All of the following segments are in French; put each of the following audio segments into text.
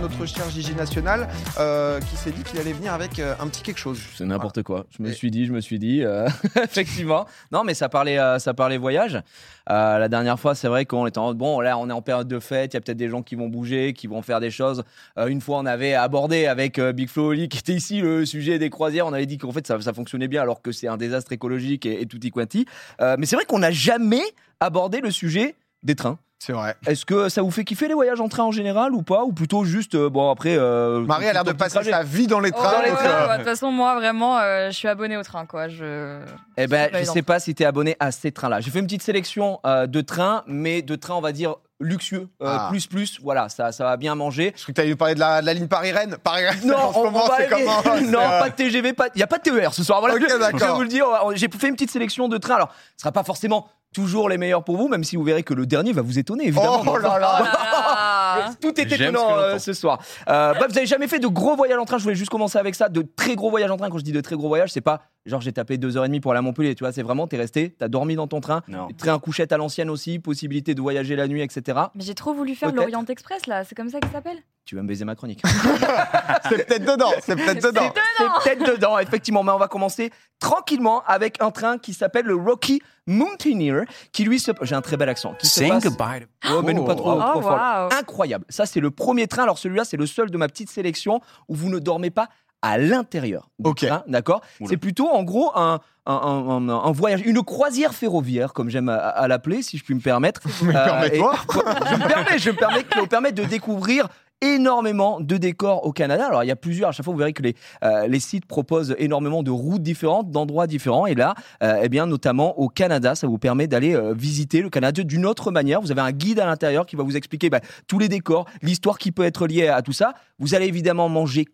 notre cher Gigi National, euh, qui s'est dit qu'il allait venir avec euh, un petit quelque chose. C'est n'importe quoi. Je me Et- suis dit, je me suis dit, euh, effectivement. Non, mais ça parlait, ça parlait voyage. La dernière fois, c'est vrai qu'on était en bon, là, on est en période de fête. Il y a peut-être des gens qui vont bouger, qui vont faire des choses. Une fois, on avait abordé avec Big Flo Oli, qui était ici, le sujet des croisières. On avait dit qu'en fait, ça, ça fonctionnait bien, alors que c'est un désastre écologique et, et tutti quanti. Euh, mais c'est vrai qu'on n'a jamais abordé le sujet des trains. C'est vrai. Est-ce que ça vous fait kiffer les voyages en train en général ou pas? Ou plutôt juste, euh, bon, après. euh, Marie a l'air de passer trajet? sa vie dans les Oh, trains. ouais, euh, ouais, De toute façon, moi, vraiment, euh, je suis abonné au train, quoi. Je... Eh ben, je sais pas si tu es abonné à ces trains-là. J'ai fait une petite sélection euh, de trains, mais de trains, on va dire, luxueux, euh, Ah. plus plus. Voilà, ça, ça va bien manger. Je crois que tu allais nous parler de la, de la ligne Paris-Rennes. Paris-Rennes, Non, en ce on, moment, on va c'est aller- comment? Non, euh, pas de TGV, pas. Il y a pas de TER ce soir. Voilà, Ok, je- je, vais vous le dire. J'ai fait une petite sélection de trains. Alors, ce sera pas forcément toujours les meilleurs pour vous, même si vous verrez que le dernier va vous étonner, évidemment. Oh là là. Oh. Tout est ce étonnant euh, ce soir. Euh, bref, vous avez jamais fait de gros voyages en train. Je voulais juste commencer avec ça. De très gros voyages en train. Quand je dis de très gros voyages, c'est pas genre j'ai tapé deux heures et demie pour aller à Montpellier. Tu vois, c'est vraiment t'es resté, t'as dormi dans ton train. Non. Train couchette à l'ancienne aussi, possibilité de voyager la nuit, etc. Mais j'ai trop voulu faire l'Orient Express, là. C'est comme ça qu'il s'appelle? Tu vas me baiser ma chronique. C'est peut-être dedans. C'est peut-être dedans. C'est peut-être dedans, effectivement. Mais on va commencer tranquillement avec un train qui s'appelle le Rocky Mountaineer, qui lui se. J'ai un très bel accent. Qui se Saying passe- goodbye. to- Oh, mais nous pas trop, Oh, trop fort. Incroyable. Ça, c'est le premier train. Alors, celui-là, c'est le seul de ma petite sélection où vous ne dormez pas à l'intérieur Ok. d'accord? C'est plutôt, en gros, un, un, un- un- un voyage, une croisière ferroviaire, comme j'aime à, à l'appeler, si je puis me permettre. Mais Euh, permets-toi. et- je me permets, je me permets, vous permet de découvrir énormément de décors au Canada. Alors il y a plusieurs, à chaque fois vous verrez que les, euh, les sites proposent énormément de routes différentes, d'endroits différents. Et là, euh, eh bien notamment au Canada, ça vous permet d'aller euh, visiter le Canada d'une autre manière. Vous avez un guide à l'intérieur qui va vous expliquer bah, tous les décors, l'histoire qui peut être liée à tout ça. Vous allez évidemment manger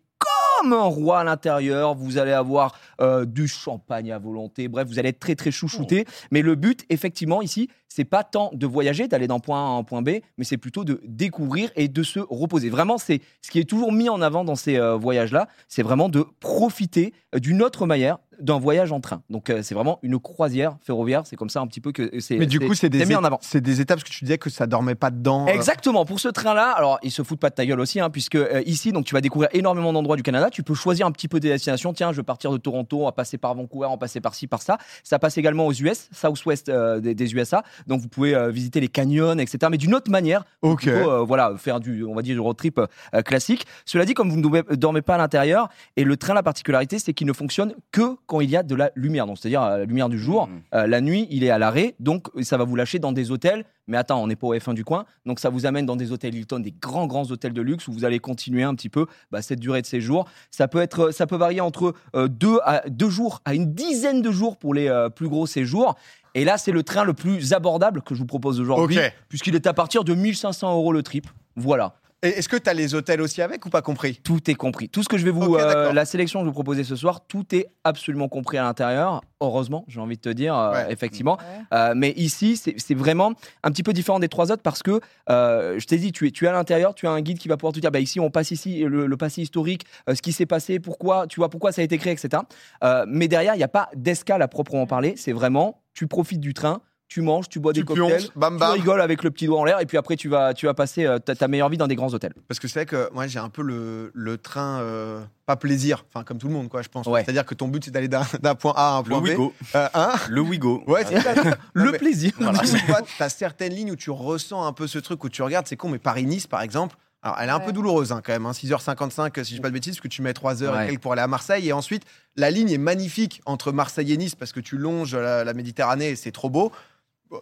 comme un roi à l'intérieur. Vous allez avoir euh, du champagne à volonté. Bref, vous allez être très très chouchouté. Mais le but, effectivement, ici, c'est pas tant de voyager, d'aller d'un point A à un point B, mais c'est plutôt de découvrir et de se reposer. Vraiment, c'est ce qui est toujours mis en avant dans ces euh, voyages-là, c'est vraiment de profiter euh, d'une autre manière d'un voyage en train. Donc euh, c'est vraiment une croisière ferroviaire. C'est comme ça un petit peu que c'est. Mais du coup, c'est des, mis en avant. c'est des étapes parce que tu disais que ça dormait pas dedans. euh. Exactement. Pour ce train-là, alors ils se foutent pas de ta gueule aussi, hein, puisque euh, ici, donc tu vas découvrir énormément d'endroits du Canada. Tu peux choisir un petit peu des destinations. Tiens, je veux partir de Toronto, on va passer par Vancouver, on va passer par ci, par ça. Ça passe également aux US, Southwest euh, des, des USA. Donc vous pouvez euh, visiter les canyons, etc. Mais d'une autre manière. Ok. Plutôt, euh, voilà, faire du, on va dire, du road trip euh, classique. Cela dit, comme vous ne dormez- dormez pas à l'intérieur, et le train, la particularité, c'est qu'il ne fonctionne que quand il y a de la lumière, donc c'est-à-dire euh, la lumière du jour. Mhm. Euh, la nuit, il est à l'arrêt, donc ça va vous lâcher dans des hôtels. Mais attends, on n'est pas au F1 du coin, donc ça vous amène dans des hôtels Hilton, des grands grands hôtels de luxe où vous allez continuer un petit peu bah, cette durée de séjour. Ça peut être, ça peut varier entre euh, deux à deux jours à une dizaine de jours pour les euh, plus gros séjours. Et là, c'est le train le plus abordable que je vous propose aujourd'hui, puisqu'il est à partir de 1500 euros le trip. Voilà. Et Est-ce que tu as les hôtels aussi avec ou pas compris? Tout est compris. Tout ce que je vais vous, Ok, euh, la sélection que je vais vous proposer ce soir, tout est absolument compris à l'intérieur. Heureusement, j'ai envie de te dire, euh, Ouais. effectivement. Ouais. Euh, mais ici, c'est c'est vraiment un petit peu différent des trois autres parce que euh, je t'ai dit, tu es, tu es à l'intérieur, tu as un guide qui va pouvoir te dire, bah ici, on passe ici le, le passé historique, euh, ce qui s'est passé, pourquoi, tu vois, pourquoi ça a été créé, etc. Euh, mais derrière, il n'y a pas d'escale à proprement parler. C'est vraiment, tu profites du train. Tu manges, tu bois Tu des cocktails, pionces, bam tu rigoles avec le petit doigt en l'air, et puis après tu vas, tu vas passer euh, ta, ta meilleure vie dans des grands hôtels. Parce que c'est vrai que moi j'ai un peu le, le train euh, pas plaisir, enfin comme tout le monde quoi je pense. Ouais. C'est-à-dire que ton but c'est d'aller d'un d'un point A à un Le point B. Wigo. Euh, hein Le Wigo. Ouais, c'est ça. Non, Le mais- plaisir. Voilà. Tu as certaines lignes où tu ressens un peu ce truc, où tu regardes, c'est con, mais Paris-Nice par exemple, alors elle est un peu douloureuse hein, quand même, hein, 6h55 si je dis pas de bêtises, parce que tu mets 3 heures Ouais. et quelques pour aller à Marseille, et ensuite la ligne est magnifique entre Marseille et Nice parce que tu longes la, la Méditerranée et c'est trop beau.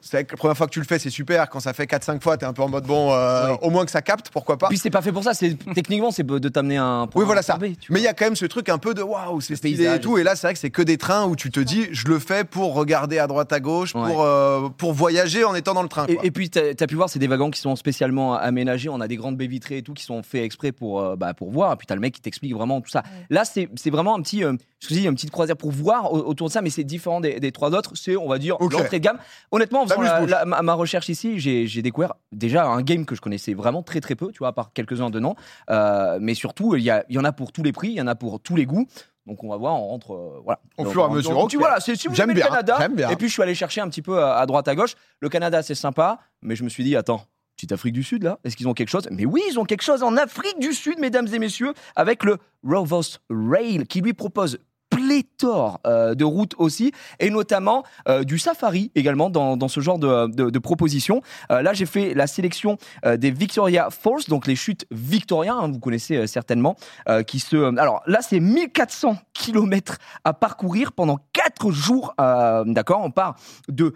C'est vrai que la première fois que tu le fais, c'est super. Quand ça fait 4-5 fois, tu es un peu en mode bon, euh, Oui. au moins que ça capte, pourquoi pas. Puis c'est pas fait pour ça. C'est techniquement c'est de t'amener un. point Oui, voilà ça. Mais il y a quand même ce truc un peu de waouh, c'est stylé et tout. Et là, c'est vrai que c'est que des trains où tu te dis, je le fais pour regarder à droite à gauche, Ouais. pour, euh, pour voyager en étant dans le train. Et, quoi. et puis, tu as, pu voir, c'est des wagons qui sont spécialement aménagés. On a des grandes baies vitrées et tout qui sont faits exprès pour, euh, bah, pour voir. Et puis, tu as le mec qui t'explique vraiment tout ça. Là, c'est c'est vraiment un petit, euh, je te dis, une petite croisière pour voir au- autour de ça, mais c'est différent des, des trois autres. C'est, on va dire, Ok. l'entrée de gamme. Honnêtement, en faisant la- Amuse-bouche. la- ma, ma recherche ici, j'ai découvert déjà un game que je connaissais vraiment très très peu, tu vois, à part quelques-uns de noms. Euh, mais surtout, il y, a- il y en a pour tous les prix, il y en a pour tous les goûts. Donc on va voir, on rentre, euh, voilà. Au fur et à mesure, donc, tu vois, là, c'est- si vous J'aime aimez le bien, Canada, j'aime bien. et puis je suis allé chercher un petit peu à, à droite à gauche. Le Canada, c'est sympa, mais je me suis dit, attends, Petite Afrique du Sud, là Est-ce qu'ils ont quelque chose? Mais oui, ils ont quelque chose en Afrique du Sud, mesdames et messieurs, avec le Rovos Rail, qui lui propose pléthore euh, de routes aussi, et notamment euh, du safari également dans, dans ce genre de, de, de propositions. Euh, là, j'ai fait la sélection euh, des Victoria Falls, donc les chutes Victoria, hein, vous connaissez certainement, qui se... Alors là, c'est 1400 kilomètres à parcourir pendant 4 jours, d'accord On part de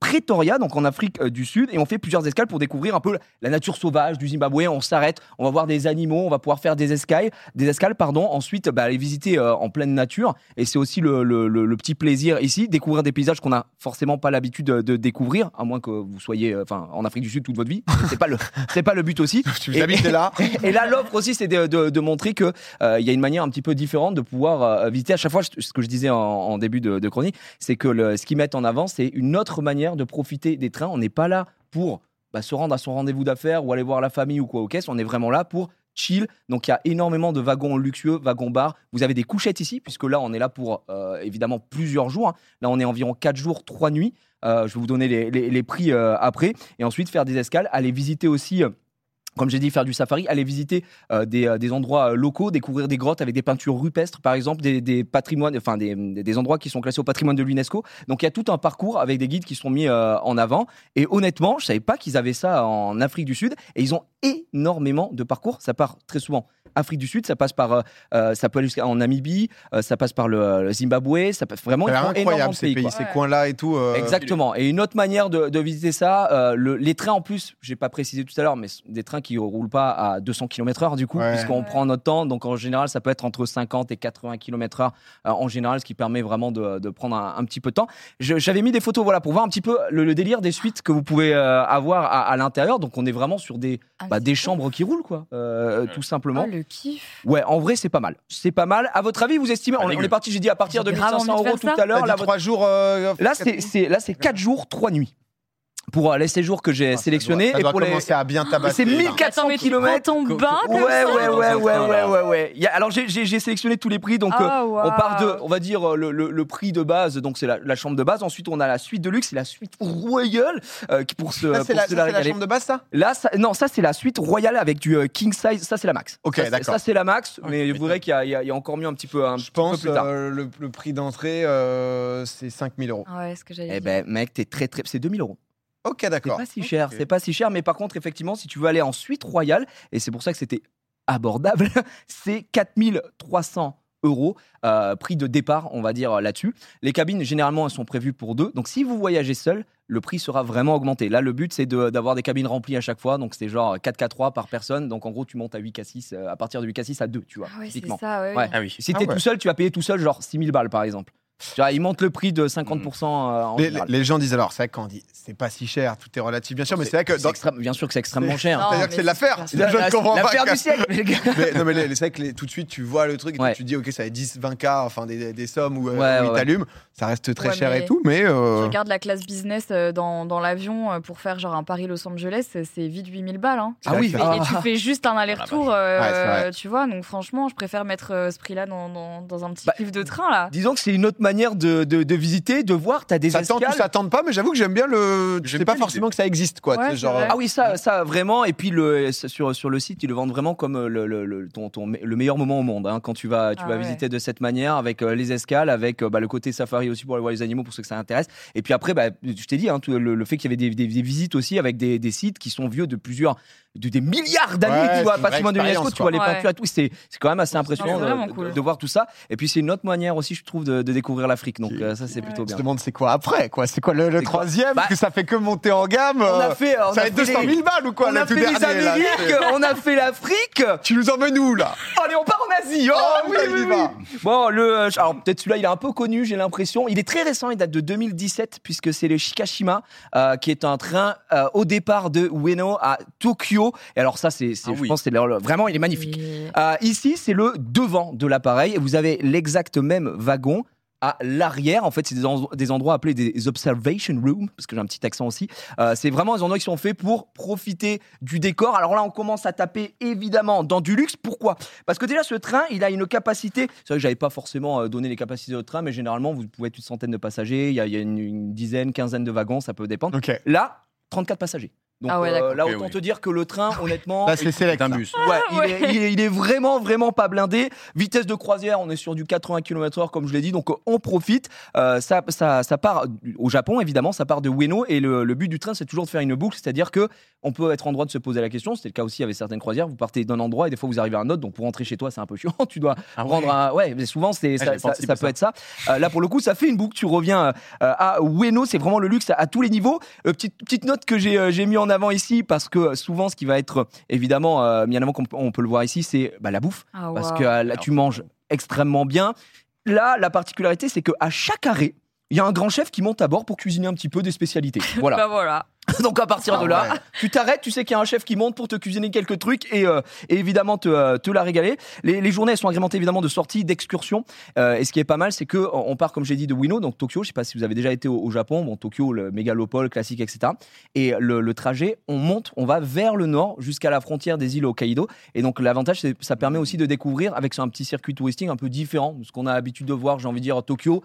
Pretoria, donc en Afrique du Sud, et on fait plusieurs escales pour découvrir un peu la nature sauvage du Zimbabwe. On s'arrête, on va voir des animaux, on va pouvoir faire des escales, des escales, pardon. Ensuite, bah, aller visiter en pleine nature, et c'est aussi le, le- le- le petit plaisir ici, découvrir des paysages qu'on n'a forcément pas l'habitude de, de découvrir, à moins que vous soyez, euh, enfin, en Afrique du Sud toute votre vie. C'est pas le, c'est pas le but aussi. Tu Et- habites là. et là, l'offre aussi, c'est de, de- de montrer que euh, il y a une manière un petit peu différente de pouvoir euh, visiter à chaque fois. Ce que je disais en, en début de, de chronique, c'est que le- ce qu'ils mettent en avant, c'est une autre manière de profiter des trains. On n'est pas là pour bah, se rendre à son rendez-vous d'affaires ou aller voir la famille ou quoi au caisse. On est vraiment là pour chill. Donc il y a énormément de wagons luxueux, wagons bars. Vous avez des couchettes ici, puisque là on est là pour euh, évidemment plusieurs jours. hein. Là on est environ 4 jours, 3 nuits. Euh, je vais vous donner les prix euh, après. Et ensuite faire des escales, aller visiter aussi. Comme j'ai dit, faire du safari, aller visiter euh, des, euh, des endroits euh, locaux, découvrir des grottes avec des peintures rupestres, par exemple, des, des patrimoines, enfin des, des- endroits qui sont classés au patrimoine de l'UNESCO. Donc il y a tout un parcours avec des guides qui sont mis euh, en avant. Et honnêtement, je savais pas qu'ils avaient ça en Afrique du Sud. Et ils ont énormément de parcours. Ça part très souvent Afrique du Sud, ça passe par, euh, ça peut aller jusqu'en Namibie, euh, ça passe par le, le Zimbabwe, ça peut vraiment Ça incroyable de ces pays, pays, ces coins-là et tout. euh, Exactement. Et une autre manière de, de visiter ça, le- les trains en plus, j'ai pas précisé tout à l'heure, mais des trains qui roulent pas à 200 km/h du coup, Ouais. puisqu'on prend notre temps. Donc en général, ça peut être entre 50 et 80 km/h euh, en général, ce qui permet vraiment de, de prendre un, un petit peu de temps. J'avais mis des photos, voilà, pour voir un petit peu le, le délire des suites que vous pouvez euh, avoir à, à l'intérieur. Donc on est vraiment sur des, Un bah, des chambres qui roulent, quoi, euh, tout simplement. Oh, le kiff. Ouais, en vrai, c'est pas mal. C'est pas mal. À votre avis, vous estimez on, est parti, j'ai dit à partir de J'ai grave 1500 envie de euros tout à l'heure. Là, votre- trois jours. euh, là, c'est 4 jours, 3 nuits. Pour euh, les séjours que j'ai Ah, ça sélectionnés. doit- Ça et pour les. commencer à bien tabasser. C'est là. 1400 Attends, mais tu kilomètres. prends ton Co- bain co- comme Ouais, ça ouais, ouais, ouais, ouais, ouais, ouais. Il y a- alors, j'ai- sélectionné tous les prix. Donc, euh, Ah, on part de, on va dire, euh, le, le- le prix de base. Donc, c'est la, la chambre de base. Ensuite, on a la suite de luxe et la suite royale euh, qui pour se, c'est la, la la chambre de base, ça? Là, ça- non, ça, c'est la suite royale avec du euh, king size. Ça, c'est la max. Ok, Ça, c'est- d'accord. Ça, c'est la max. Ah, mais tu vous verrez qu'il y, y a- il y a encore mieux un petit peu, un Je peu pense plus tard. euh, le, le prix d'entrée, euh, c'est 5000 euros. Ah Ouais, ce que j'allais Eh dire. ben, mec, t'es très, très. C'est 2000 euros. Ok, C'est d'accord. pas si cher, c'est pas si cher, mais par contre, effectivement, si tu veux aller en suite royale, et c'est pour ça que c'était abordable, c'est 4300 euros, euh, prix de départ, on va dire euh, là-dessus. Les cabines, généralement, elles sont prévues pour deux. Donc, si vous voyagez seul, le prix sera vraiment augmenté. Là, le but, c'est de- d'avoir des cabines remplies à chaque fois. Donc, c'est genre 4K3 par personne. Donc, en gros, tu montes à 8K6, euh, à partir de 8K6 à 2, tu vois, Ah ouais, c'est ça, ouais. Ouais. Ah oui. Si Ah t'es ouais. tout seul, tu vas payer tout seul, genre 6000 balles, par exemple. Tu vois, ils montent le prix de 50% euh, en Les, les gens disent alors, c'est vrai que quand on dit c'est pas si cher, tout est relatif, bien sûr, mais c'est vrai que. C'est dans- extrême- bien sûr que c'est extrêmement cher. C'est-à-dire que c'est de l'affaire. c'est Je ne La- comprends pas. L'affaire que- du siècle, les gars. Mais, non, mais les- c'est vrai que les- tout de suite, tu vois le truc et Ouais. tu te dis, ok, ça va être 10, 20K, enfin des, des sommes où, euh, Ouais, où ouais, ils t'allument. Ça reste très Ouais, cher et tout, mais. Je euh, regarde la classe business euh, dans, dans l'avion euh, pour faire genre un Paris-Los Angeles, c'est- vite 8000 balles. Hein. Ah oui, Et, tu fais juste un aller-retour, euh, c'est vrai. tu vois. Donc franchement, je préfère mettre euh, ce prix-là dans, dans, dans un petit Bah, kiff de train là. Disons que c'est une autre manière de, de, de visiter, de voir. T'as des Ça tente ou escales. ça tente pas, mais j'avoue que j'aime bien le. Je J'aime sais pas forcément que ça existe, quoi. Ouais, genre. Ah oui, ça, ça vraiment. Et puis le, sur, sur le site, ils le vendent vraiment comme euh, le, le, le- ton, ton- le meilleur moment au monde. hein, quand tu vas, tu Ah vas ouais. visiter de cette manière, avec euh, les escales, avec euh, bah, le côté safari aussi pour aller voir les animaux, pour ceux que ça intéresse. Et puis après, bah, je t'ai dit, hein, tout le, le fait qu'il y avait des, des- des visites aussi avec des, des sites qui sont vieux de plusieurs, de, des milliards d'années, Ouais, tu vois, patrimoine de l'UNESco, tu vois les quoi. peintures et tout. C'est c'est quand même assez impressionnant de, vraiment de- cool. de voir tout ça. Et puis c'est une autre manière aussi, je trouve, de, de découvrir l'Afrique. Donc euh, ça, c'est plutôt Je bien. te demande c'est quoi après, quoi? C'est quoi le, le C'est quoi? troisième? Bah, Parce que ça fait que monter en gamme. On euh, a fait, on ça a va être fait 200 les- 000 balles ou quoi, on a fait les dernier, là, Amériques, c'est- on a fait l'Afrique. Tu nous emmènes où, là? Allez, on part en Asie. Oh, Oh, oui, oui, y oui. va. Bon, le, euh, alors peut-être celui-là, il est un peu connu, j'ai l'impression. Il est très récent, il date de 2017, puisque c'est le Shikashima, euh, qui est un train euh, au départ de Ueno à Tokyo. Et alors ça, c'est, c'est- Ah je oui. pense, c'est vraiment, il est magnifique. Euh, ici, c'est le devant de l'appareil. Vous avez l'exact même wagon à l'arrière. En fait, c'est des, en- des endroits appelés des observation rooms, parce que j'ai un petit accent aussi. Euh, c'est vraiment des endroits qui sont faits pour profiter du décor. Alors là, on commence à taper évidemment dans du luxe. Pourquoi? Parce que déjà, ce train, il a une capacité. C'est vrai que j'avais pas forcément euh, donné les capacités de train, mais généralement, vous pouvez être une centaine de passagers. Il y a, il y a une, une dizaine, quinzaine de wagons, ça peut dépendre. Ok. Là, 34 passagers. Donc Ah ouais, euh, d'accord. là, autant oui. te dire que le train, honnêtement, Là, c'est select. Un bus. Ouais, il, Ouais. est, il est- il est vraiment, vraiment pas blindé. Vitesse de croisière, on est sur du 80 km/h, comme je l'ai dit, donc on profite. Euh, ça, ça, ça part au Japon, évidemment, ça part de Ueno, et le, le but du train, c'est toujours de faire une boucle, c'est-à-dire que on peut être en droit de se poser la question. C'était le cas aussi avec certaines croisières. Vous partez d'un endroit et des fois vous arrivez à un autre, donc pour rentrer chez toi, c'est un peu chiant. Tu dois Ah ouais. prendre un. Ouais, mais souvent, c'est, Ah, ça, peut être ça. Euh, là, pour le coup, ça fait une boucle. Tu reviens euh, à Ueno, c'est vraiment le luxe à, à tous les niveaux. Euh, petite, petite note que j'ai, euh, j'ai mis en avant ici, parce que souvent, ce qui va être évidemment euh, mis en avant, comme on peut le voir ici, c'est bah, la bouffe. Ah, Parce que euh, là, tu manges extrêmement bien. Là, la particularité, c'est qu'à chaque arrêt, il y a un grand chef qui monte à bord pour cuisiner un petit peu des spécialités. Voilà. Bah voilà. Donc à partir de Ah là, ouais. tu t'arrêtes, tu sais qu'il y a un chef qui monte pour te cuisiner quelques trucs et, euh, et évidemment te, euh, te la régaler. Les, les journées elles sont agrémentées évidemment de sorties, d'excursions. Euh, et ce qui est pas mal, c'est que on part comme j'ai dit de Ueno, donc Tokyo. Je sais pas si vous avez déjà été au, au Japon, bon Tokyo, le mégalopole classique, etc. Et le, le trajet, on monte, on va vers le nord jusqu'à la frontière des îles Hokkaido. Et donc l'avantage, c'est ça permet aussi de découvrir avec un petit circuit touristique un peu différent de ce qu'on a l'habitude de voir. J'ai envie de dire Tokyo.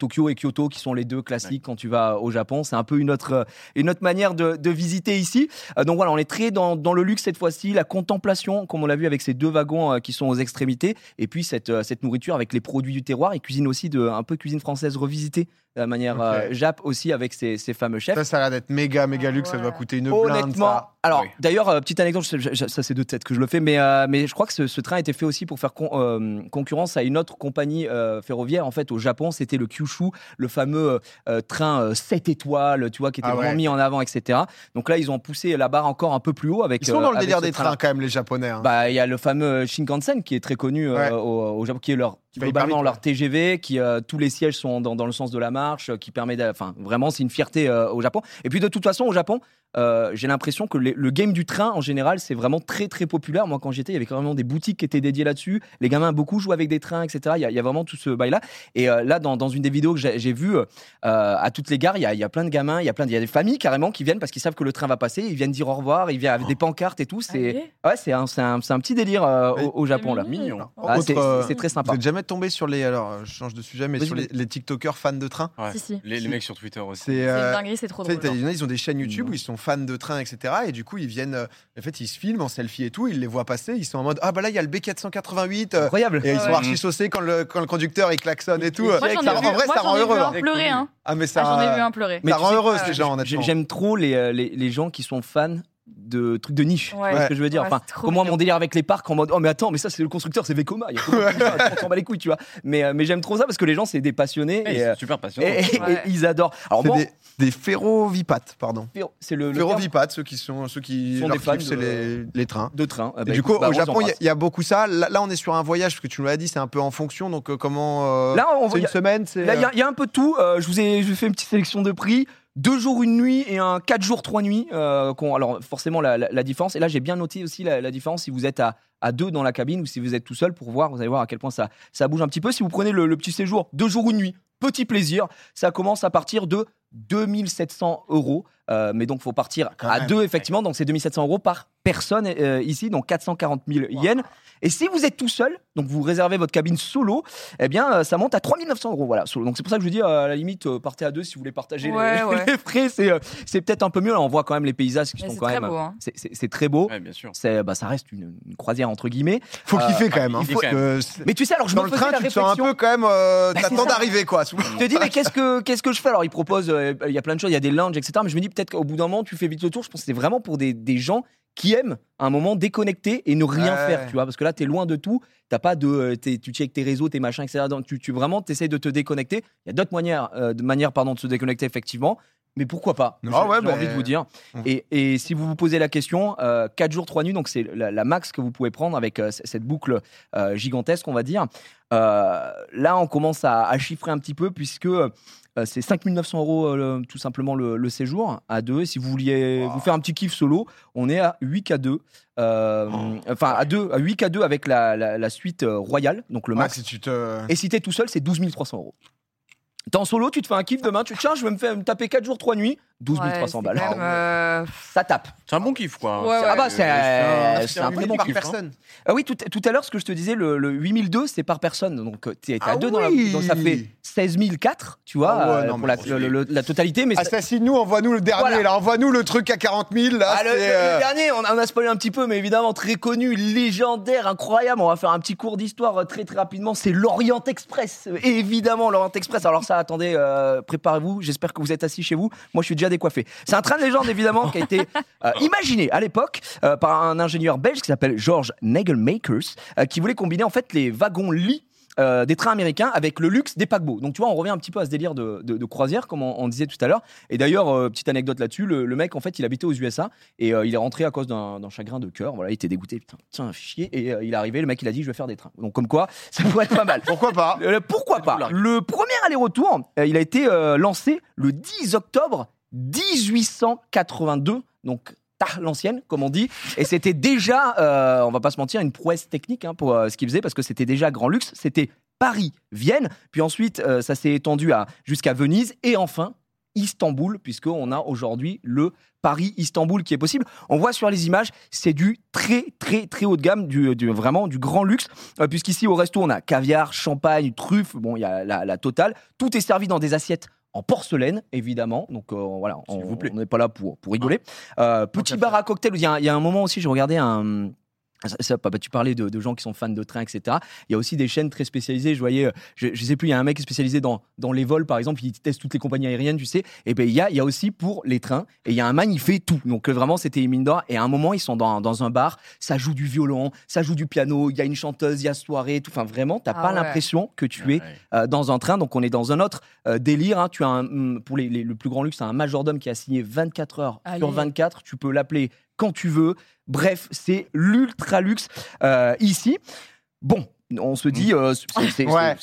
Tokyo et Kyoto qui sont les deux classiques quand tu vas au Japon. C'est un peu une autre, une autre manière de, visiter ici. Euh, donc voilà, on est très dans, dans le luxe cette fois-ci, la contemplation, comme on l'a vu avec ces deux wagons euh, qui sont aux extrémités, et puis cette, euh, cette nourriture avec les produits du terroir et cuisine aussi de un peu cuisine française revisitée de la manière Ok. euh, Jap aussi avec ces, ces fameux chefs. Ça, ça a l'air d'être méga, méga luxe. Ça doit coûter une blinde. Honnêtement, alors Oui. d'ailleurs, euh, petite anecdote, je- je- ça c'est de tête que je le fais, mais, euh, mais je crois que ce, ce train a été fait aussi pour faire con- euh, concurrence à une autre compagnie euh, ferroviaire. En fait, au Japon, c'était le Kyushu, le fameux train euh, 7 étoiles, tu vois, qui était Ah vraiment ouais. mis en avant, etc. Donc là, ils ont poussé la barre encore un peu plus haut avec. Ils sont euh, dans le délire des trains, quand même, les Japonais. hein. Bah, il y a le fameux Shinkansen qui est très connu euh, Ouais. au, au Japon, qui est leur Qui globalement leur. TGV, qui euh, tous les sièges sont dans, dans le sens de la marche, euh, qui permet, enfin vraiment c'est une fierté euh, au Japon. Et puis de toute façon au Japon, euh, j'ai l'impression que les- le game du train en général c'est vraiment très très populaire. Moi quand j'étais, il y avait carrément des boutiques qui étaient dédiées là-dessus. Les gamins beaucoup jouent avec des trains, etc. Il y a, il y a vraiment tout ce bail là. Et euh, là dans, dans une des vidéos que j'ai vues euh, à toutes les gares, il y a, il y a plein de gamins, il y a plein, de- il y a des familles carrément qui viennent parce qu'ils savent que le train va passer, ils viennent dire au revoir, ils viennent avec des pancartes et tout. C'est Allez. Ouais, c'est un, c'est un, c'est un petit délire euh, au, au Japon là. mignon. Mignon. Ah, c'est- c'est très sympa. Vous êtes jamais tombé sur les. Alors, je change de sujet, mais sur les, TikTokers fans de train Ouais. Si, si. Les, les mecs sur Twitter aussi. C'est. C'est euh, une dinguerie, c'est trop drôle. ils ont des chaînes YouTube où ils sont fans de train, etc. Et du coup, ils viennent. euh, en fait, ils se filment en selfie et tout. Ils les voient passer. Ils sont en mode Ah, bah là, il y a le B488. euh, Incroyable. et ils Ouais, sont archi saucés quand le, quand le conducteur il klaxonne et tout. Moi, j'en ai Ça- vu, en vrai, moi, ça j'en rend ai vu heureux. un hein. pleurer. Hein. Ah, mais ça. Ah, J'en ai vu un pleurer. Mais ça rend heureux, ces gens, honnêtement. J'aime trop les, euh, les, les gens qui sont fans de trucs de niche. Ouais. Tu vois ce que je veux dire Ouais, Enfin, mignon. mon délire avec les parcs en mode oh mais attends, mais ça c'est le constructeur, c'est Vekoma. Il y a comment tu fais ça On s'en bat les couilles, tu vois. Mais, euh, mais j'aime trop ça parce que les gens c'est des passionnés et, c'est euh, super passionnant. et- et- Ouais. et ils adorent. Alors C'est bon, des, des ferrovipates, pardon. c'est le, Ferrovipates, ceux qui sont ceux qui Sont des fans c'est de- les, les trains. de train. Ah Et bah, du coup, bah, au on Japon, il y a- y, beaucoup ça. Là, là, on est sur un voyage, parce que tu nous l'as dit, c'est un peu en fonction. Donc, euh, comment. euh, Là, on c'est il y une a- semaine c'est, Là, il y a- un peu de tout. Je vous ai, je vous ai fait une petite sélection de prix. Deux jours, une nuit et un quatre jours, trois nuits. euh, alors, forcément, la, différence. Et là, j'ai bien noté aussi la, différence si vous êtes à, deux dans la cabine ou si vous êtes tout seul pour voir. Vous allez voir à quel point ça, bouge un petit peu. Si vous prenez le petit séjour, deux jours, une nuit, petit plaisir. Ça commence à partir de 2700 euros. Euh, mais donc, faut partir Quand à même. deux, effectivement. Donc, c'est 2700 euros par personne euh, ici, donc 440 000 yens. Et si vous êtes tout seul, donc vous réservez votre cabine solo, eh bien, euh, ça monte à 3900 euros. Voilà, solo. Donc, c'est pour ça que je vous dis, euh, à la limite, euh, partez à deux si vous voulez partager les- Ouais, les, ouais. frais. C'est, euh, c'est peut-être un peu mieux. Là, on voit quand même les paysages qui Mais sont quand très même. beau. hein. C'est, c'est- c'est très beau. Ouais, bien sûr. C'est, bah, ça reste une, une croisière entre guillemets. faut euh, kiffer quand même. hein. il faut quand Mais tu sais, alors je Dans me le train, la tu te sens un peu quand même. euh, Bah, T'attends d'arriver, quoi. Je te dis, mais qu'est-ce que, qu'est-ce que je fais? Alors, il propose, il y a plein de choses, il y a des lounges, etc. Mais je me dis, peut-être qu'au bout d'un moment, tu fais vite le tour. Je pense que c'est vraiment pour des, des gens qui aiment à un moment déconnecter et ne rien Ouais. faire, tu vois. Parce que là, t'es loin de tout. T'as pas de. euh, t'es- tu tes réseaux, tes machins, etc. Donc, tu, tu vraiment, t'essayes de te déconnecter. Il y a d'autres manières, euh, de manières pardon, de se déconnecter, effectivement. Mais pourquoi pas Ah J'ai- ouais, J'ai bah, envie de vous dire. Et, et si vous vous posez la question, 4 jours, 3 nuits, donc c'est la, la max que vous pouvez prendre avec euh, cette boucle euh, gigantesque, on va dire. Euh, là, on commence à, à chiffrer un petit peu puisque euh, c'est 5900 euros euh, le- tout simplement le, le séjour à deux. Et si vous vouliez Wow. vous faire un petit kiff solo, on est à 8 k 2. euh, Enfin, à, deux, à 8 k 2 avec la, la- la suite euh, royale, donc le Ouais, max. si tu te. Et si t'es tout seul, c'est 12 300 euros. T'es en solo, tu te fais un kiff demain, tu tiens, je vais me faire me taper 4 jours, 3 nuits, 12 Ouais, 300 c'est balles. même, euh, Ça tape. C'est un bon kiff, quoi. Ouais, ouais. Ah bah, c'est un- c'est un très bon par kiff, hein. personne. Ah oui, tout, tout à l'heure, ce que je te disais, le, le 8002, c'est par personne. Donc, tu es à Ah deux dans la. oui. Donc, ça fait 16 004, tu vois, Ah ouais, euh, non, pour la, bon, le- le- la totalité. Mais Assassine-nous, envoie-nous le dernier, Voilà. là. Envoie-nous le truc à 40 000, là. Ah, le, euh, dernier, on, on a spoilé un petit peu, mais évidemment très connu, légendaire, incroyable. On va faire un petit cours d'histoire euh, très très rapidement. C'est l'Orient Express, Euh, évidemment l'Orient Express. Alors ça, attendez, euh, préparez-vous. J'espère que vous êtes assis chez vous. Moi, je suis déjà décoiffé. C'est un train de légende évidemment qui a été euh, imaginé à l'époque euh, par un ingénieur belge qui s'appelle George Nagelmakers, euh, qui voulait combiner en fait les wagons lits euh, des trains américains avec le luxe des paquebots. Donc tu vois, on revient un petit peu à ce délire de, de- de croisière, comme on, on disait tout à l'heure. Et d'ailleurs, euh, petite anecdote là-dessus, le, le mec, en fait, il habitait aux USA et euh, il est rentré à cause d'un chagrin de cœur. Voilà, il était dégoûté, putain, tiens, chier. Et euh, il est arrivé, le mec, il a dit, je vais faire des trains. Donc comme quoi, ça pourrait être pas mal. Pourquoi pas Euh, pourquoi pas. Le premier aller-retour, euh, il a été euh, lancé le 10 octobre 1882. Donc l'ancienne, comme on dit. Et c'était déjà, euh, on va pas se mentir, une prouesse technique hein, pour euh, ce qu'il faisait, parce que c'était déjà grand luxe. C'était Paris-Vienne. Puis ensuite, euh, ça s'est étendu à, jusqu'à Venise. Et enfin, Istanbul, puisqu'on a aujourd'hui le Paris-Istanbul qui est possible. On voit sur les images, c'est du très, très, très haut de gamme, du, vraiment du grand luxe. Euh, puisqu'ici, au resto, on a caviar, champagne, truffes, bon, il y a la totale. Tout est servi dans des assiettes en porcelaine, évidemment. Donc euh, voilà, on S'il vous plaît. on n'est pas là pour, pour rigoler. Euh, petit bar à cocktail, il y, a il y a un moment aussi, j'ai regardé un. Ça- ça, papa, tu parlais de, de gens qui sont fans de trains, etc. Il y a aussi des chaînes très spécialisées. Je voyais, euh, je, je sais plus, il y a un mec qui est spécialisé dans, dans les vols, par exemple, il teste toutes les compagnies aériennes, tu sais. Et ben il y a, il y a aussi pour les trains. Et il y a un man, il fait tout. Donc euh, vraiment, c'était mine d'or. Et à un moment, ils sont dans, dans un bar, ça joue du violon, ça joue du piano, il y a une chanteuse, il y a soirée, tout. Enfin, vraiment, t'as Ah pas ouais. l'impression que tu es Ouais. euh, dans un train. Donc on est dans un autre euh, délire. hein. Tu as un, hum, pour les, les- le plus grand luxe, tu as un majordome qui a signé 24 heures Allez. sur 24. Tu peux l'appeler quand tu veux. Bref, c'est l'ultra luxe euh, ici. Bon. On se dit, euh, c'est Ouais.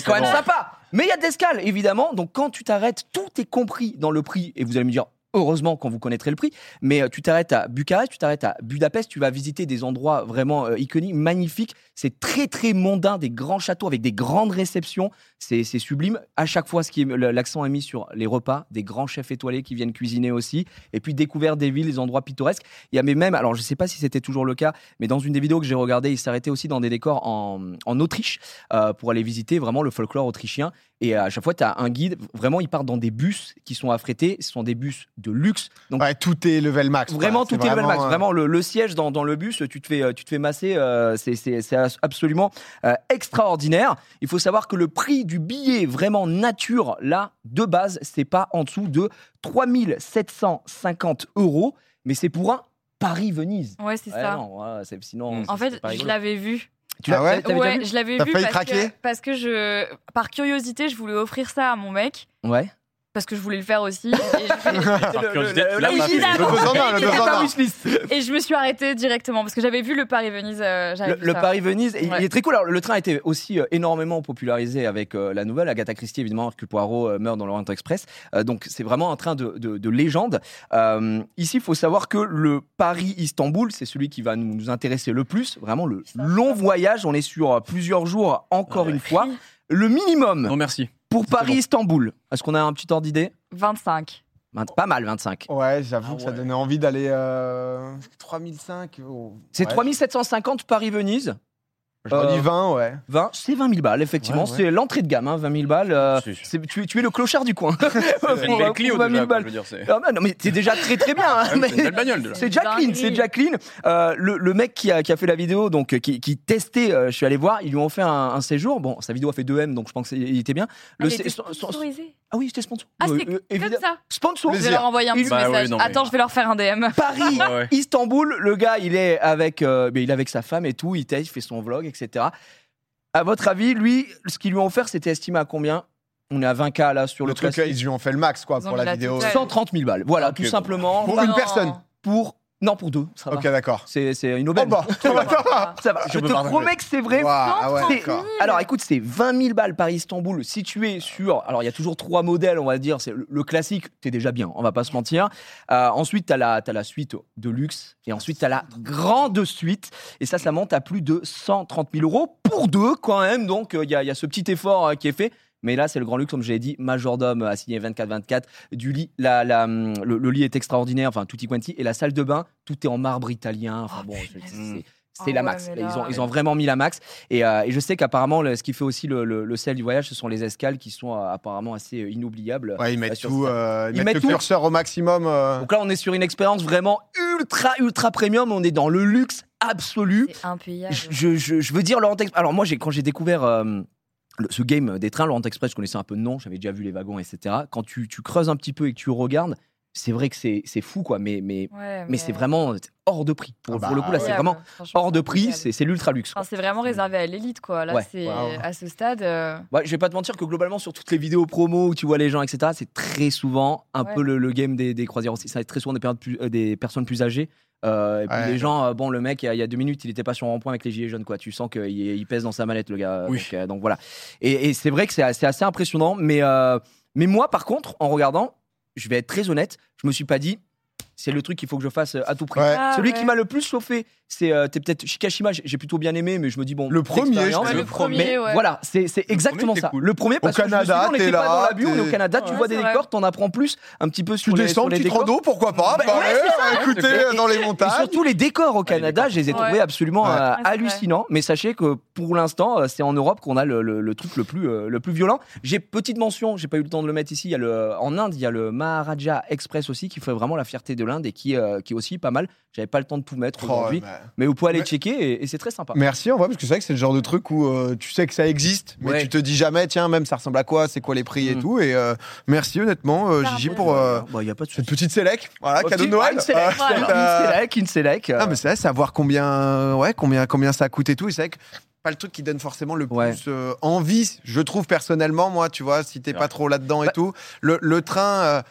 quand même- sympa. Mais il y a de l'escale, évidemment. Donc quand tu t'arrêtes, tout est compris dans le prix. Et vous allez me dire, heureusement quand vous connaîtrez le prix. Mais euh, tu t'arrêtes à Bucarest, tu t'arrêtes à Budapest, tu vas visiter des endroits vraiment euh, iconiques, magnifiques. C'est très très mondain, des grands châteaux avec des grandes réceptions. C'est sublime. À chaque fois, l'accent est mis sur les repas, des grands chefs étoilés qui viennent cuisiner aussi. Et puis découverte des villes, des endroits pittoresques. Il y avait même, alors je sais pas si c'était toujours le cas, mais dans une des vidéos que j'ai regardées, il s'arrêtait aussi dans des décors en, en Autriche euh, pour aller visiter vraiment le folklore autrichien. Et à chaque fois, tu as un guide. Vraiment, ils partent dans des bus qui sont affrétés. Ce sont des bus de luxe. Donc, Ouais, tout est level max. Vraiment, tout est level max. euh, Vraiment, le, le siège dans, dans le bus, tu te fais, euh, tu te fais masser. euh, c'est- c'est c'est absolument euh, extraordinaire. Il faut savoir que le prix du billet vraiment nature, là, de base, c'est pas en dessous de 3750 euros. Mais c'est pour un Paris-Venise. Ouais, c'est Ouais, ça. non, sinon. En fait, je l'avais vu. Tu l'as Ah ouais t'avais déjà Ouais, vu je l'avais vu parce que, parce que je, par curiosité, je voulais offrir ça à mon mec Ouais. Parce que je voulais le faire aussi. Et je, me suis arrêtée directement parce que j'avais vu le Paris-Venise. euh, Le. Paris-Venise, il- est très cool. Alors, le train a été aussi euh, énormément popularisé avec euh, la nouvelle. Agatha Christie, évidemment, Hercule Poirot euh, meurt dans l'Orient Express. Euh, donc, c'est vraiment un train de, de- de légende. Euh, ici, il faut savoir que le Paris-Istanbul, c'est celui qui va nous, nous intéresser le plus. Vraiment, le long voyage. On est sur plusieurs jours, encore Ouais. une fois. Le minimum Non, merci. Pour. Paris-Istanbul. Est-ce qu'on a un petit ordre d'idée 25. Vingt- Pas mal, 25. Ouais, j'avoue Ah que ça ouais. donnait envie d'aller. Euh... 3005. oh. C'est Ouais, 3750 Paris-Venise. J'aurais Euh, dit 20, ouais. 20, c'est 20 000 balles, effectivement. Ouais, ouais. C'est l'entrée de gamme, hein, 20 000 balles. euh, Si. c'est- tu, es- tu es le clochard du coin. C'est une belle Clio 20 000 déjà, balles. je veux dire, c'est Ah non, mais c'est déjà très très bien. hein, mais c'est une belle bagnole déjà. c'est Dinguerie. c'est clean. Euh, le, le mec qui a, qui a fait la vidéo, donc euh, qui, qui testait, euh, je suis allé voir, ils lui ont fait un, un séjour. Bon, sa vidéo a fait 2 M, donc je pense qu'il était bien. Ah, il sé- était son- son- sponsorisé. Ah oui, c'était sponsor. Ah, Euh, c'est euh, comme ça. Sponsor. Je vais leur envoyer un petit Bah ouais, message. non, mais- Attends, je vais leur faire un DM. Paris, Ouais, ouais. Istanbul, le gars, il est avec, euh, il est avec sa femme et tout, il il fait son vlog, etc. À votre avis, lui, ce qu'ils lui ont offert, c'était estimé à combien On est à 20K là sur le, Le truc, classique. ils lui ont fait le max, quoi, pour la vidéo. totale. 130 000 balles. Voilà, tout bon. simplement. Pour Bah, une Non. personne. pour non pour deux. Ça va. Ok, d'accord. C'est c'est une Oh aubaine. bah, Ça va. Je te promets que c'est vrai. Ah ouais, C'est- d'accord. Alors écoute, c'est 20 000 balles Paris-Istanbul situé sur. Alors il y a toujours trois modèles, on va dire. C'est le, le classique, t'es déjà bien, on va pas se mentir. Euh, ensuite, t'as la, t'as la suite de luxe. Et ensuite, t'as la grande suite. Et ça, ça monte à plus de 130 000 euros pour deux quand même. Donc euh, il y, a, il y a ce petit effort euh, qui est fait. Mais là, c'est le grand luxe, comme je l'ai dit, majordome assigné 24-24, du lit, la, la, hum, le, le lit est extraordinaire, enfin tutti quanti, et la salle de bain, tout est en marbre italien. Enfin Oh, bon, punaise. c'est- la ouais, max. ils, ont, ils ont vraiment mis la max. Et, euh, et je sais qu'apparemment, le- ce qui fait aussi le, le- le sel du voyage, ce sont les escales qui sont euh, apparemment assez euh, inoubliables. Ouais, ils mettent sur tout, euh, ils Ils mettent mettent le tout. curseur au maximum. euh. Donc là, on est sur une expérience vraiment ultra, ultra premium. On est dans le luxe absolu. C'est impayable. Je, je- je veux dire Laurent. Alors moi, j'ai, quand j'ai découvert euh, ce game des trains, Laurent Express, je connaissais un peu de nom, j'avais déjà vu les wagons, etc. Quand tu, tu creuses un petit peu et que tu regardes, c'est vrai que c'est, c'est fou, quoi. Mais, mais, Ouais, mais c'est vraiment hors de prix. Pour, Ah bah, pour le coup, là, c'est vraiment hors de prix. C'est, c'est l'ultra luxe. Enfin, c'est vraiment réservé à l'élite, quoi. Là, Ouais. c'est Wow. à ce stade. euh, Ouais, je vais pas te mentir que globalement, sur toutes les vidéos promo où tu vois les gens, etc., c'est très souvent un Ouais. peu le, le game des, des croisières aussi. Ça va être très souvent des, plus- euh, des personnes plus âgées. Euh, et puis Ouais. les gens, euh, bon, le mec, il y, a, il y a deux minutes, il était pas sur un rond-point avec les gilets jaunes, quoi. Tu sens qu'il il pèse dans sa mallette, le gars. Oui. Donc, euh, donc voilà. Et, et c'est vrai que c'est c'est assez impressionnant. Mais, euh, mais moi, par contre, en regardant, je vais être très honnête, je me suis pas dit, c'est le truc qu'il faut que je fasse euh, à tout prix. Ouais. Ah, Celui ouais. qui m'a le plus chauffé, c'est euh, t'es peut-être Shikashima. J'ai plutôt bien aimé, mais je me dis bon. Le premier, je. Ouais, le Le premier, Mais ouais. voilà, c'est c'est exactement était ça. cool. Le premier, parce que je me suis dit, Canada, on n'était t'es pas dans on est au Canada, tu vois des vrai. décors, t'en apprends plus un petit peu Tu sur les, descends, sur les petit décors. rando, pourquoi pas Bah, ça. Écoutez, Et- dans les Et montagnes. surtout les décors au Canada, je les ai trouvés absolument euh, vrai. hallucinants. Mais sachez que pour l'instant, euh, c'est en Europe qu'on a le, truc le plus, euh, le plus violent. J'ai petite mention, j'ai pas eu le temps de le mettre ici. Il y a le, en Inde, il y a le Maharaja Express aussi qui fait vraiment la fierté de l'Inde et qui, euh, qui est aussi pas mal. J'avais pas le temps de tout mettre Oh, aujourd'hui, mais- mais vous pouvez aller Mais- checker et, et c'est très sympa. Merci en vrai, parce que c'est vrai que c'est le genre de truc où euh, tu sais que ça existe, mais Ouais. tu te dis jamais, tiens, même ça ressemble à quoi, c'est quoi les prix et Mm. tout. Et euh, merci honnêtement, euh, Gigi, pour euh, Bah, y a pas de cette petite sélec. Voilà, cadeau de Noël. Une Voilà. une select, une select, euh, Non, mais c'est vrai, savoir combien, ouais, combien, combien ça coûte et tout. Et c'est vrai que pas le truc qui donne forcément le Ouais. plus euh, envie, je trouve personnellement, moi, tu vois, si t'es Ouais. pas trop là-dedans et Bah- tout. Le, le train, euh,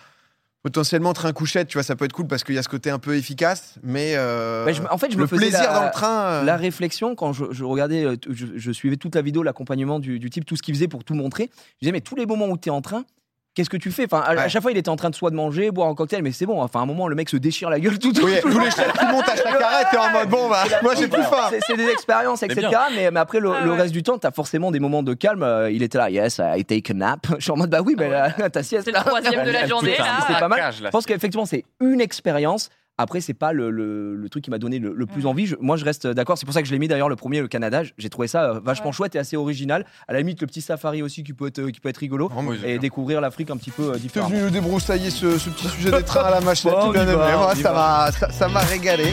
potentiellement train couchette, tu vois, ça peut être cool parce qu'il y a ce côté un peu efficace, mais euh, Bah, je me- en fait, je me le faisais plaisir la- dans le train. euh, La réflexion, quand je, je regardais, euh, je, je suivais toute la vidéo, l'accompagnement du, du type, tout ce qu'il faisait pour tout montrer, je disais, mais tous les moments où tu es en train, qu'est-ce que tu fais? Enfin, à, chaque fois, il était en train de soit de manger, boire un cocktail, mais c'est bon. Enfin, à un moment, le mec se déchire la gueule tout, tout, Oui, tout le tous long. les chefs qui montent à chaque arrêt, t'es en mode bon, bah, moi j'ai plus faim. C'est- des expériences, etc. Mais, mais après, le, Ah le ouais. reste du temps, t'as forcément des moments de calme. Euh, Il était là, yes, I take a nap. Je suis en mode, bah oui, mais Ah là, ta sieste. C'est le là. troisième de la journée, c'est- pas mal. Je pense qu'effectivement, c'est une expérience. Après, c'est pas le, le- le truc qui m'a donné le, le plus Ouais. envie. Je- moi, je reste d'accord. C'est pour ça que je l'ai mis d'ailleurs le premier, le Canada. J'ai trouvé ça euh, vachement Ouais. chouette et assez original. À la limite, le petit safari aussi qui peut être, euh, qui peut être rigolo. Oh, moi, j'ai Et bien. découvrir l'Afrique un petit peu euh, T'es différemment. venu nous débroussailler ce, ce petit sujet des trains à la machette, Bon, bien Moi, ça- ça m'a régalé.